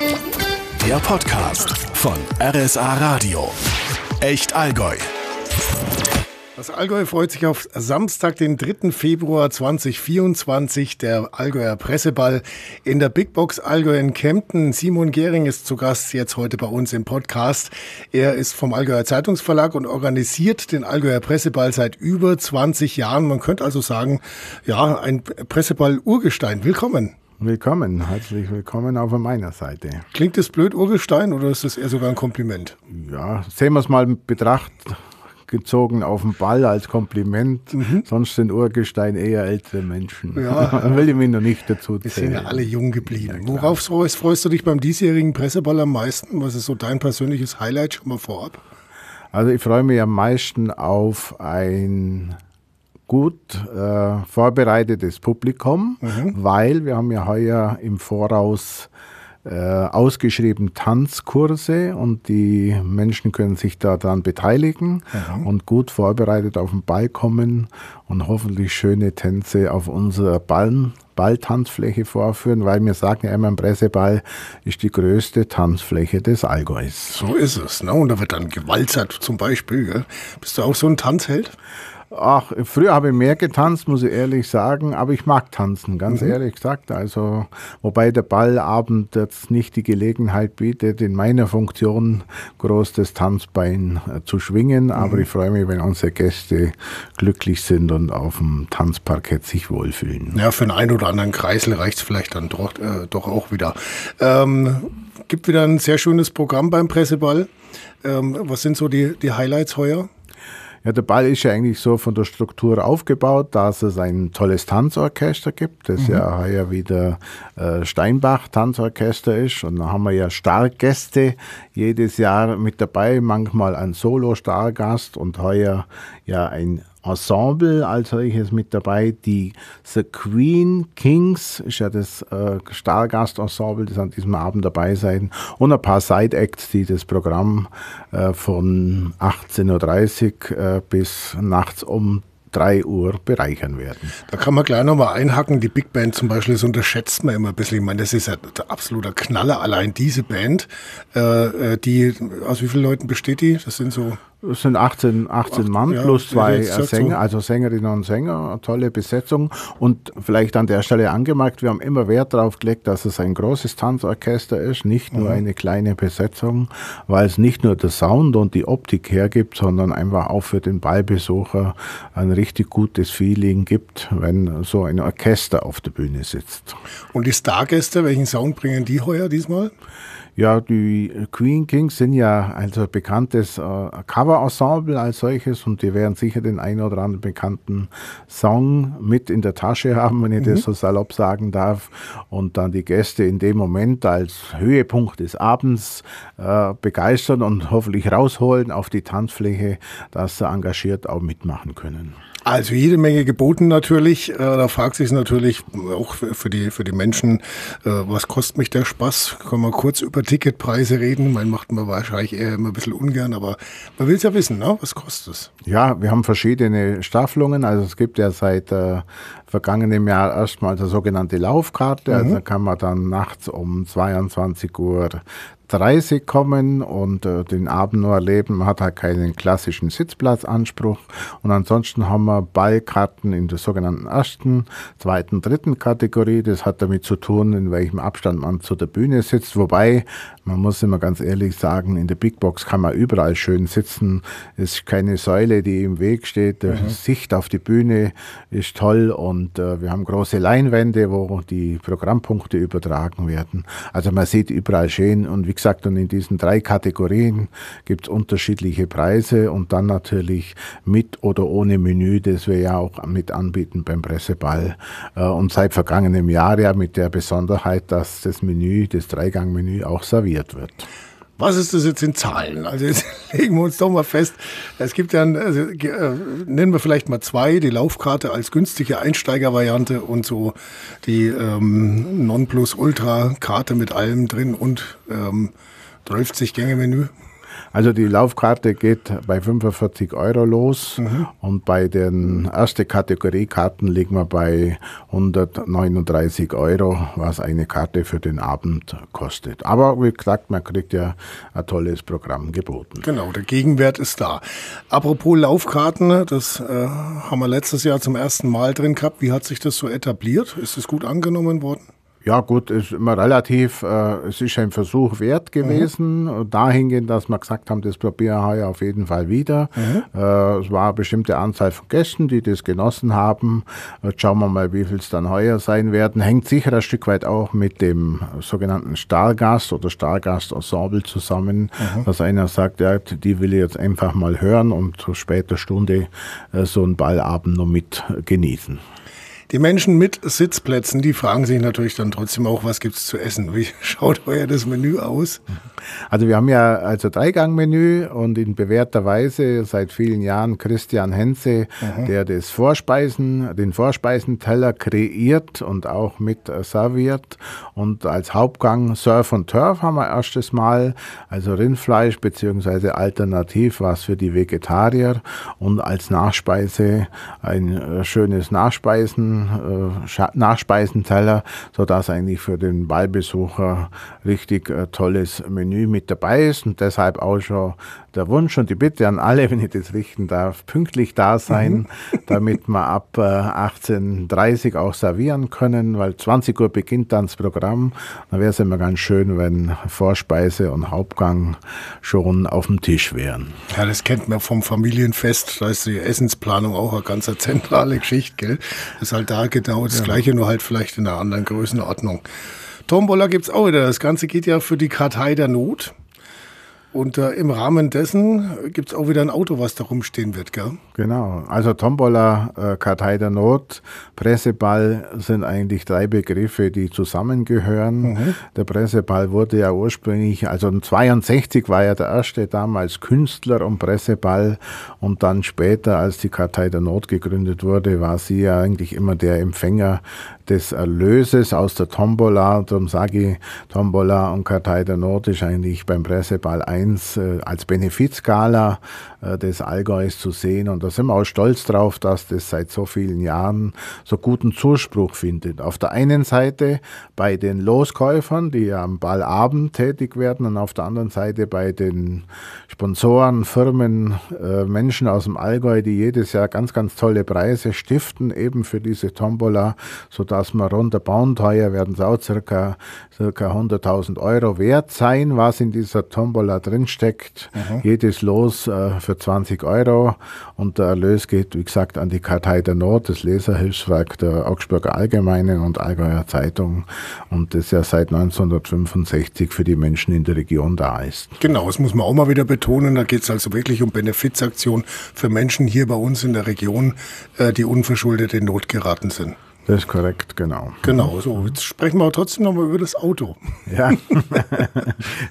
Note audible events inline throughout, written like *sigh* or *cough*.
Der Podcast von RSA Radio. Echt Allgäu. Das Allgäu freut sich auf Samstag, den 3. Februar 2024, der Allgäuer Presseball in der Big Box Allgäu in Kempten. Simon Gehring ist zu Gast jetzt heute bei uns im Podcast. Er ist vom Allgäuer Zeitungsverlag und organisiert den Allgäuer Presseball seit über 20 Jahren. Man könnte also sagen, ja, ein Presseball-Urgestein. Willkommen. Willkommen, herzlich willkommen auch von meiner Seite. Klingt das blöd, Urgestein, oder ist das eher sogar ein Kompliment? Ja, sehen wir es mal in Betracht gezogen auf den Ball als Kompliment. Mhm. Sonst sind Urgestein eher ältere Menschen. Ja. *laughs* Will ich mich noch nicht dazu zählen. Wir sind ja alle jung geblieben. Ja, Worauf freust, freust du dich beim diesjährigen Presseball am meisten? Was ist so dein persönliches Highlight schon mal vorab? Also ich freue mich am meisten auf ein gut äh, vorbereitetes Publikum, mhm. weil wir haben ja heuer im Voraus äh, ausgeschrieben Tanzkurse und die Menschen können sich daran beteiligen mhm. und gut vorbereitet auf den Ball kommen und hoffentlich schöne Tänze auf unserer Ball Balltanzfläche vorführen, weil wir sagen ja immer, ein Presseball ist die größte Tanzfläche des Allgäus. So ist es. Ne? Und da wird dann gewalzert zum Beispiel. Gell? Bist du auch so ein Tanzheld? Ach, früher habe ich mehr getanzt, muss ich ehrlich sagen, aber ich mag tanzen, ganz mhm. ehrlich gesagt. Also, wobei der Ballabend jetzt nicht die Gelegenheit bietet, in meiner Funktion groß das Tanzbein äh, zu schwingen, mhm. aber ich freue mich, wenn unsere Gäste glücklich sind und auf dem Tanzparkett sich wohlfühlen. Ja, für den einen oder anderen Kreisel reicht es vielleicht dann doch, äh, doch auch wieder. Ähm, gibt wieder ein sehr schönes Programm beim Presseball. Ähm, was sind so die, die Highlights heuer? Ja, der Ball ist ja eigentlich so von der Struktur aufgebaut, dass es ein tolles Tanzorchester gibt, das mhm. ja heuer wieder äh, Steinbach Tanzorchester ist. Und dann haben wir ja Stargäste jedes Jahr mit dabei, manchmal ein Solo-Stargast und heuer ja ein Ensemble als solches mit dabei. Die The Queen Kings ist ja das äh, Stargast-Ensemble, das an diesem Abend dabei sein. Und ein paar Side-Acts, die das Programm äh, von 18.30 Uhr äh, bis nachts um 3 Uhr bereichern werden. Da kann man gleich nochmal einhacken. Die Big Band zum Beispiel, das unterschätzt man immer ein bisschen. Ich meine, das ist ja der absolute Knaller. Allein diese Band, äh, äh die, aus wie vielen Leuten besteht die? Das sind so es sind 18, 18 Ach, Mann ja, plus zwei Sänger, so. also Sängerinnen und Sänger, tolle Besetzung. Und vielleicht an der Stelle angemerkt, wir haben immer Wert darauf gelegt, dass es ein großes Tanzorchester ist, nicht nur mhm. eine kleine Besetzung, weil es nicht nur der Sound und die Optik hergibt, sondern einfach auch für den Ballbesucher ein richtig gutes Feeling gibt, wenn so ein Orchester auf der Bühne sitzt. Und die Stargäste, welchen Sound bringen die heuer diesmal? Ja, die Queen Kings sind ja also bekanntes äh, Cover-Ensemble als solches und die werden sicher den einen oder anderen bekannten Song mit in der Tasche haben, wenn ich mhm. das so salopp sagen darf. Und dann die Gäste in dem Moment als Höhepunkt des Abends äh, begeistern und hoffentlich rausholen auf die Tanzfläche, dass sie engagiert auch mitmachen können. Also jede Menge geboten natürlich. Äh, da fragt sich natürlich auch für die, für die Menschen, äh, was kostet mich der Spaß? Können wir kurz über Ticketpreise reden? Man macht man wahrscheinlich eher immer ein bisschen ungern, aber man will es ja wissen, ne? was kostet es? Ja, wir haben verschiedene Staffelungen. Also es gibt ja seit äh, vergangenem Jahr erstmal die sogenannte Laufkarte. Also mhm. Also kann man dann nachts um 22 Uhr 30 kommen und äh, den Abend nur erleben. Man hat halt keinen klassischen Sitzplatzanspruch. Und ansonsten haben wir Ballkarten in der sogenannten ersten, zweiten, dritten Kategorie. Das hat damit zu tun, in welchem Abstand man zu der Bühne sitzt. Wobei, man muss immer ganz ehrlich sagen, in der Big Box kann man überall schön sitzen. Es ist keine Säule, die im Weg steht. Die mhm. Sicht auf die Bühne ist toll und äh, wir haben große Leinwände, wo die Programmpunkte übertragen werden. Also man sieht überall schön und wie gesagt, und in diesen drei Kategorien gibt es unterschiedliche Preise und dann natürlich mit oder ohne Menü, das wir ja auch mit anbieten beim Presseball. Äh, und seit vergangenem Jahr ja mit der Besonderheit, dass das Menü, das Dreigangmenü auch serviert wird. Was ist das jetzt in Zahlen? Also jetzt *laughs* legen wir uns doch mal fest. Es gibt ja, also, äh, nennen wir vielleicht mal zwei, die Laufkarte als günstige Einsteigervariante und so die ähm, Nonplus Ultra Karte mit allem drin und ähm, 12 Gänge Menü. Also die Laufkarte geht bei 45 Euro los mhm. und bei den ersten Kategoriekarten liegen wir bei 139 Euro, was eine Karte für den Abend kostet. Aber wie gesagt, man kriegt ja ein tolles Programm geboten. Genau, der Gegenwert ist da. Apropos Laufkarten, das äh, haben wir letztes Jahr zum ersten Mal drin gehabt. Wie hat sich das so etabliert? Ist es gut angenommen worden? Ja, gut, ist immer relativ. Äh, es ist ein Versuch wert gewesen, mhm. dahingehend, dass wir gesagt haben, das probieren wir auf jeden Fall wieder. Mhm. Äh, es war eine bestimmte Anzahl von Gästen, die das genossen haben. Jetzt schauen wir mal, wie viel es dann heuer sein werden. Hängt sicher ein Stück weit auch mit dem sogenannten Stargast oder Stargast-Ensemble zusammen, mhm. dass einer sagt, ja, die will ich jetzt einfach mal hören und zu später Stunde äh, so einen Ballabend noch mit genießen. Die Menschen mit Sitzplätzen, die fragen sich natürlich dann trotzdem auch, was gibt's zu essen? Wie *laughs* schaut euer das Menü aus? Also wir haben ja also Dreigangmenü und in bewährter Weise seit vielen Jahren Christian Henze, mhm. der das Vorspeisen, den Vorspeisenteller kreiert und auch mit serviert. Und als Hauptgang Surf und Turf haben wir erstes Mal, also Rindfleisch beziehungsweise alternativ was für die Vegetarier und als Nachspeise ein äh, schönes Nachspeisen äh, Nachspeisenteller, sodass eigentlich für den Ballbesucher richtig äh, tolles Menü mit dabei ist und deshalb auch schon der Wunsch und die Bitte an alle, *laughs* wenn ich das richten darf, pünktlich da sein, mhm. *laughs* damit wir ab äh, 18.30 Uhr auch servieren können, weil 20 Uhr beginnt dann das Programm. Da wäre es immer ganz schön, wenn Vorspeise und Hauptgang schon auf dem Tisch wären. Ja, das kennt man vom Familienfest. Da ist die Essensplanung auch eine ganz zentrale *laughs* Geschichte. Gell? Das ist halt da genau das ja. Gleiche, nur halt vielleicht in einer anderen Größenordnung. Tombola gibt es auch wieder. Das Ganze geht ja für die Kartei der Not. Und äh, im Rahmen dessen gibt es auch wieder ein Auto, was da rumstehen wird, gell? Genau. Also Tombola, äh, Kartei der Not, Presseball sind eigentlich drei Begriffe, die zusammengehören. Mhm. Der Presseball wurde ja ursprünglich, also 62 war ja der erste damals Künstler und Presseball und dann später, als die Kartei der Not gegründet wurde, war sie ja eigentlich immer der Empfänger des Erlöses aus der Tombola. Darum sage ich, Tombola und Kartei der Not ist eigentlich beim Presseball eins äh, als Benefizgala äh, des Allgäus zu sehen. Und da sind wir auch stolz drauf, dass das seit so vielen Jahren so guten Zuspruch findet. Auf der einen Seite bei den Loskäufern, die am Ballabend tätig werden, und auf der anderen Seite bei den Sponsoren, Firmen, äh, Menschen aus dem Allgäu, die jedes Jahr ganz, ganz tolle Preise stiften, eben für diese Tombola, sodass wir runterbauen. Teuer werden es auch circa, circa 100.000 Euro wert sein, was in dieser Tombola drinsteckt. Mhm. Jedes Los äh, für 20 Euro und der Erlös geht, wie gesagt, an die Kartei der Not, das Leserhilfswerk der Augsburger Allgemeinen und Allgäuer Zeitung und das ja seit 1965 für die Menschen in der Region da ist. Genau, das muss man auch mal wieder betonen. Da geht es also wirklich um Benefizaktion für Menschen hier bei uns in der Region, äh, die unverschuldet in Not geraten sind. Das ist korrekt, genau. Genau, so. Jetzt sprechen wir trotzdem nochmal über das Auto. *laughs* Ja,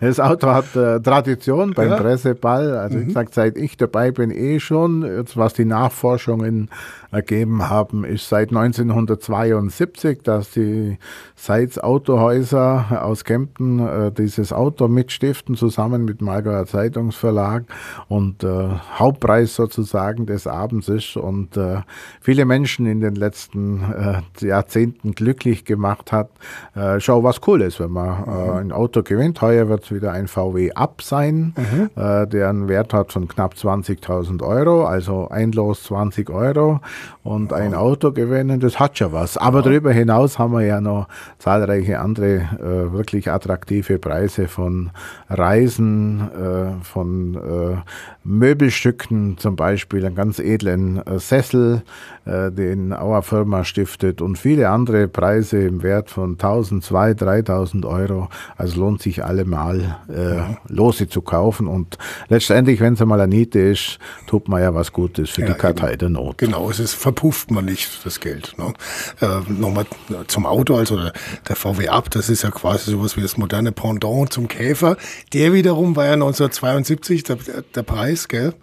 das Auto hat äh, Tradition beim ja. Presseball. Also, mhm. wie gesagt, seit ich dabei bin, eh schon. Jetzt, was die Nachforschungen ergeben haben, ist seit 1972, dass die Seitz Autohäuser aus Kempten äh, dieses Auto mitstiften, zusammen mit dem Allgäuer Zeitungsverlag und äh, Hauptpreis sozusagen des Abends ist und äh, viele Menschen in den letzten äh, Jahrzehnten glücklich gemacht hat. Äh, schau, was cool ist, wenn man äh, mhm. ein Auto gewinnt. Heuer wird es wieder ein VW Up sein, mhm. der einen Wert hat von knapp 20.000 Euro, also ein Los 20 Euro und ein Auto gewinnen, das hat schon was. Aber darüber hinaus haben wir ja noch zahlreiche andere äh, wirklich attraktive Preise von Reisen, äh, von äh, Möbelstücken, zum Beispiel einen ganz edlen äh, Sessel, äh, den Auer Firma stiftet und viele andere Preise im Wert von 1000, 2000, 3000 Euro. Also lohnt sich allemal äh, Lose zu kaufen und letztendlich, wenn es einmal eine Niete ist, tut man ja was Gutes für ja, die Kartei der Not. Genau, es ist das verpufft man nicht, das Geld. Ne? Äh, Nochmal zum Auto, also der, der VW Up, das ist ja quasi sowas wie das moderne Pendant zum Käfer. Der wiederum war ja 1972 der, der Preis, gell?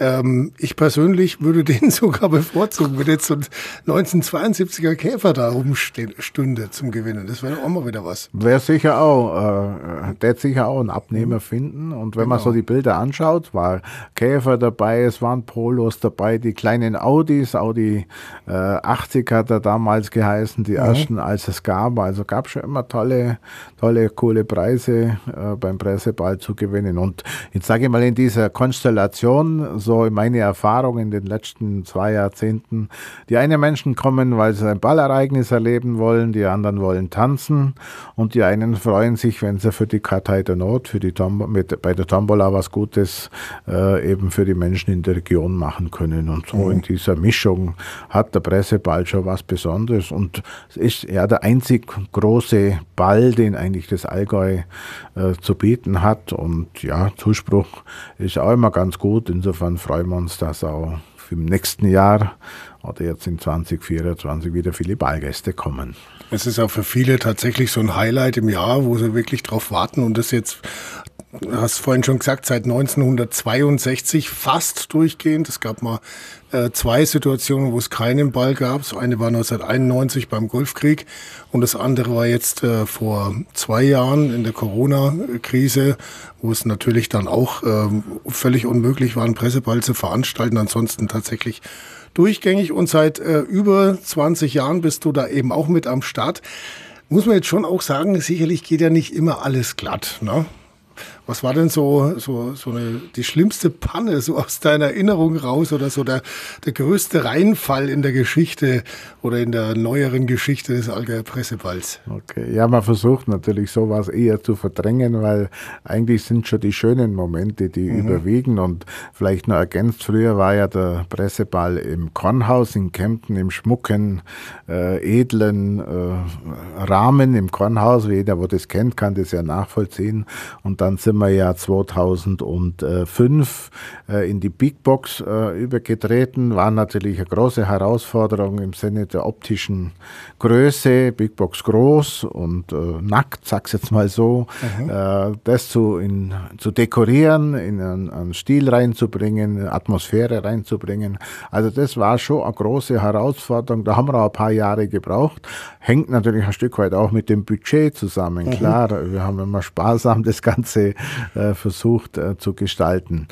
Ähm, ich persönlich würde *laughs* den sogar bevorzugen, wenn jetzt so ein 1972er Käfer da rumstünde zum Gewinnen. Das wäre auch mal wieder was. Wäre sicher auch, äh, der sicher auch einen Abnehmer mhm. finden. Und wenn genau. man so die Bilder anschaut, war Käfer dabei, es waren Polos dabei, die kleinen Audis, Audi äh, 80 hat er damals geheißen, die mhm. ersten, als es gab. Also gab schon immer tolle, tolle, coole Preise äh, beim Presseball zu gewinnen. Und jetzt sage ich mal in dieser Konstellation, so meine Erfahrung in den letzten zwei Jahrzehnten, die einen Menschen kommen, weil sie ein Ballereignis erleben wollen, die anderen wollen tanzen und die einen freuen sich, wenn sie für die Kartei der Not, für die Tom mit, bei der Tombola was Gutes äh, eben für die Menschen in der Region machen können. Und so mhm. in dieser Mischung hat der Presseball schon was Besonderes und ist ja der einzig große Ball, den eigentlich das Allgäu äh, zu bieten hat. Und ja, Zuspruch ist auch immer ganz gut. Insofern freuen wir uns, dass auch im nächsten Jahr oder jetzt in 2024 wieder viele Ballgäste kommen. Es ist auch für viele tatsächlich so ein Highlight im Jahr, wo sie wirklich drauf warten und das jetzt du hast vorhin schon gesagt, seit 1962 fast durchgehend. Es gab mal äh, zwei Situationen, wo es keinen Ball gab. So eine war 1991 beim Golfkrieg und das andere war jetzt äh, vor zwei Jahren in der Corona-Krise, wo es natürlich dann auch äh, völlig unmöglich war, einen Presseball zu veranstalten. Ansonsten tatsächlich durchgängig und seit äh, über 20 Jahren bist du da eben auch mit am Start. Muss man jetzt schon auch sagen, sicherlich geht ja nicht immer alles glatt. Ne? Was war denn so, so, so eine, die schlimmste Panne so aus deiner Erinnerung raus oder so der, der größte Reinfall in der Geschichte oder in der neueren Geschichte des Allgäuer Presseballs? Okay, ja, man versucht natürlich sowas eher zu verdrängen, weil eigentlich sind schon die schönen Momente, die mhm. überwiegen und vielleicht noch ergänzt, früher war ja der Presseball im Kornhaus in Kempten im schmucken, äh, edlen äh, Rahmen im Kornhaus. Jeder, wo das kennt, kann das ja nachvollziehen und dann sind wir ja 2005 äh, in die Big Box äh, übergetreten. War natürlich eine große Herausforderung im Sinne der optischen Größe. Big Box groß und äh, nackt, sag's jetzt mal so. Mhm. Äh, das zu, in, zu dekorieren, in einen, einen Stil reinzubringen, Atmosphäre reinzubringen. Also das war schon eine große Herausforderung. Da haben wir auch ein paar Jahre gebraucht. Hängt natürlich ein Stück weit auch mit dem Budget zusammen. Mhm. Klar, wir haben immer sparsam das Ganze versucht äh, zu gestalten.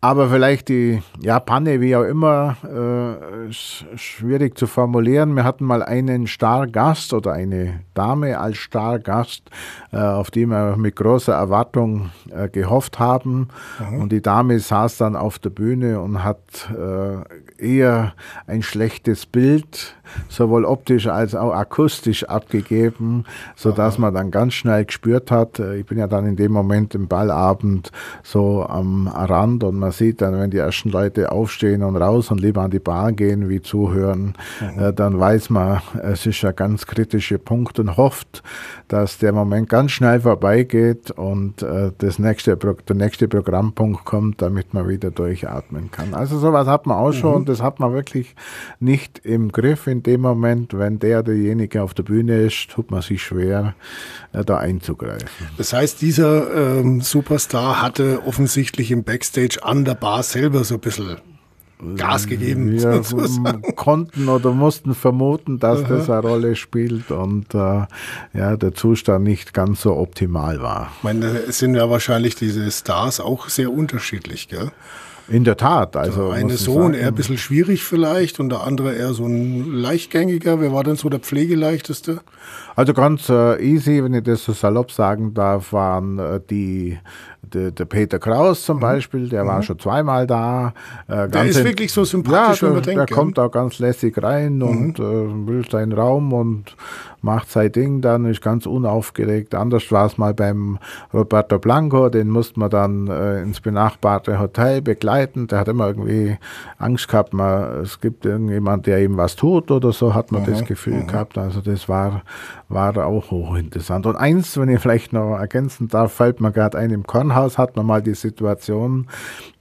Aber vielleicht die ja, Panne, wie auch immer, äh, schwierig zu formulieren. Wir hatten mal einen Stargast oder eine Dame als Stargast, äh, auf die wir mit großer Erwartung äh, gehofft haben. Mhm. Und die Dame saß dann auf der Bühne und hat äh, eher ein schlechtes Bild sowohl optisch als auch akustisch abgegeben, sodass Aha. man dann ganz schnell gespürt hat, äh, ich bin ja dann in dem Moment im Ballabend so am Rand und man sieht dann, wenn die ersten Leute aufstehen und raus und lieber an die Bar gehen, wie zuhören, mhm. Äh, dann weiß man, es ist ein ganz kritischer Punkt und hofft, dass der Moment ganz schnell vorbeigeht und äh, das nächste, der nächste Programmpunkt kommt, damit man wieder durchatmen kann. Also sowas hat man auch schon mhm. und das hat man wirklich nicht im Griff in in dem Moment, wenn der derjenige auf der Bühne ist, tut man sich schwer, äh, da einzugreifen. Das heißt, dieser ähm, Superstar hatte offensichtlich im Backstage an der Bar selber so ein bisschen Gas gegeben. Wir *laughs* konnten oder mussten vermuten, dass Aha. das eine Rolle spielt und äh, ja, der Zustand nicht ganz so optimal war. Ich meine, es sind ja wahrscheinlich diese Stars auch sehr unterschiedlich, gell? In der Tat. Also der eine Sohn eher ein bisschen schwierig vielleicht und der andere eher so ein leichtgängiger. Wer war denn so der Pflegeleichteste? Also ganz äh, easy, wenn ich das so salopp sagen darf, waren äh, die der, Peter Kraus zum mhm. Beispiel, der mhm. war schon zweimal da. Äh, der ist wirklich so sympathisch, ja, der, der kommt auch ganz lässig rein mhm. und äh, will seinen Raum und macht sein Ding dann, ist ganz unaufgeregt. Anders war es mal beim Roberto Blanco, den musste man dann äh, ins benachbarte Hotel begleiten. Der hat immer irgendwie Angst gehabt, man, es gibt irgendjemand, der ihm was tut oder so, hat man mhm. das Gefühl mhm. gehabt. Also das war, war auch hochinteressant. Und eins, wenn ich vielleicht noch ergänzen darf, fällt mir gerade ein, im Kornhaus hat man mal die Situation,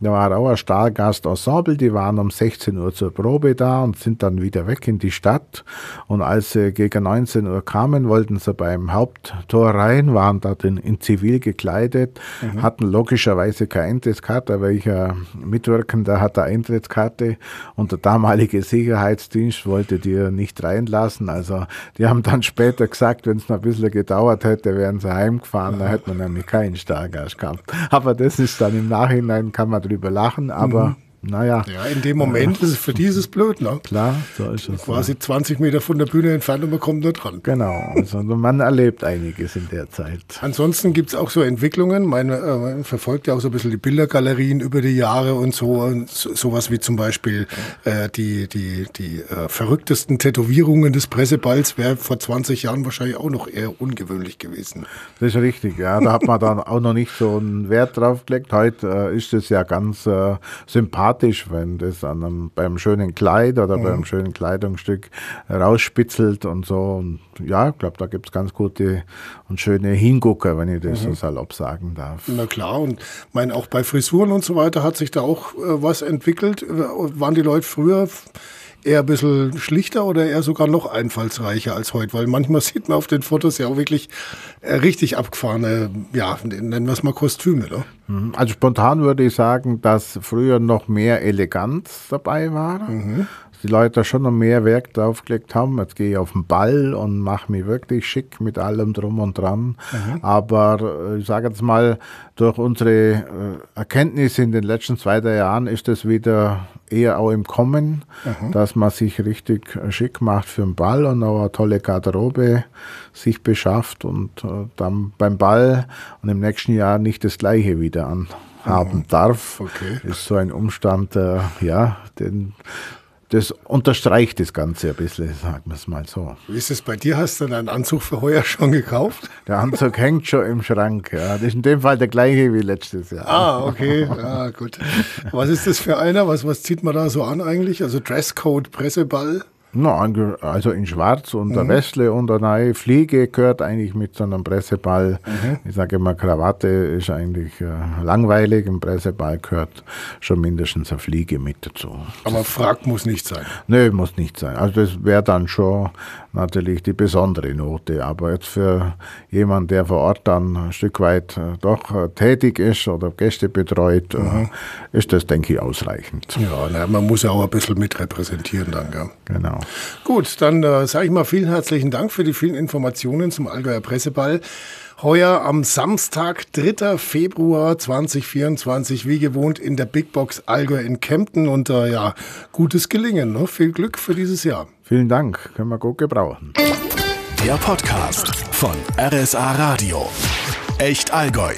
da war auch ein Stahlgast-Ensemble, die waren um 16 Uhr zur Probe da und sind dann wieder weg in die Stadt. Und als sie gegen 19 Uhr kamen, wollten sie beim Haupttor rein, waren dort in, in Zivil gekleidet, mhm. hatten logischerweise keine Eintrittskarte, welcher Mitwirkender hat eine Eintrittskarte und der damalige Sicherheitsdienst wollte die nicht reinlassen. Also die haben dann später gesagt, wenn es noch ein bisschen gedauert hätte, wären sie heimgefahren, da hätte man nämlich keinen Stargast gehabt. Aber das ist dann im Nachhinein, kann man drüber lachen, aber mhm naja. Ja, in dem Moment ist es für dieses blöd, ne? Klar, so ist es. Quasi ja. 20 Meter von der Bühne entfernt und man kommt nur dran. Genau, also *laughs* man erlebt einiges in der Zeit. Ansonsten gibt es auch so Entwicklungen. Man äh, verfolgt ja auch so ein bisschen die Bildergalerien über die Jahre und so. Und so sowas wie zum Beispiel äh, die, die, die äh, verrücktesten Tätowierungen des Presseballs wäre vor 20 Jahren wahrscheinlich auch noch eher ungewöhnlich gewesen. Das ist richtig, ja. Da hat man dann auch noch nicht so einen Wert drauf gelegt. Heute äh, ist es ja ganz äh, sympathisch sympathisch, wenn das an einem, beim schönen Kleid oder mhm. beim schönen Kleidungsstück rausspitzelt und so. Und ja, ich glaube, da gibt es ganz gute und schöne Hingucker, wenn ich das mhm. so salopp sagen darf. Na klar, und mein, auch bei Frisuren und so weiter hat sich da auch äh, was entwickelt. Waren die Leute früher eher ein bisschen schlichter oder eher sogar noch einfallsreicher als heute? Weil manchmal *laughs* sieht man auf den Fotos ja auch wirklich äh, richtig abgefahrene, ja, nennen wir es mal Kostüme. Ne? Mhm. Also spontan würde ich sagen, dass früher noch mehr Eleganz dabei war. Mhm die Leute schon noch mehr Werk draufgelegt haben. Jetzt gehe ich auf den Ball und mache mich wirklich schick mit allem drum und dran. Mhm. Aber äh, ich sage jetzt mal, durch unsere äh, Erkenntnisse in den letzten zwei, drei Jahren ist es wieder eher auch im Kommen, mhm. dass man sich richtig äh, schick macht für den Ball und auch eine tolle Garderobe sich beschafft und dann beim Ball und im nächsten Jahr nicht das gleiche wieder anhaben mhm. darf. Okay. Ist so ein Umstand, äh, ja, den das unterstreicht das Ganze ein bisschen, sagen wir es mal so. Wie ist es bei dir? Hast du deinen Anzug für heuer schon gekauft? Der Anzug hängt schon im Schrank. Ja. Das ist in dem Fall der gleiche wie letztes Jahr. Ah, okay. Ja, gut. Was ist das für einer? Was, was zieht man da so an eigentlich? Also Dresscode, Presseball? Na, also in Schwarz und mhm. der Westle und eine neue Fliege gehört eigentlich mit so einem Presseball. Mhm. Ich sage immer, Krawatte ist eigentlich äh, langweilig. Im Presseball gehört schon mindestens eine Fliege mit dazu. Aber Frack muss nicht sein. Nö, muss nicht sein. Also das wäre dann schon natürlich die besondere Note. Aber jetzt für jemanden, der vor Ort dann ein Stück weit äh, doch äh, tätig ist oder Gäste betreut, mhm. ist das, denke ich, ausreichend. Ja, na, man muss ja auch ein bisschen mitrepräsentieren dann. Gell? Genau. Gut, dann äh, sage ich mal vielen herzlichen Dank für die vielen Informationen zum Allgäuer Presseball. Heuer am Samstag, 3. Februar 2024, wie gewohnt in der Big Box Allgäu in Kempten. Und äh, ja, gutes Gelingen. Ne? Viel Glück für dieses Jahr. Vielen Dank, können wir gut gebrauchen. Der Podcast von RSA Radio. Echt Allgäu.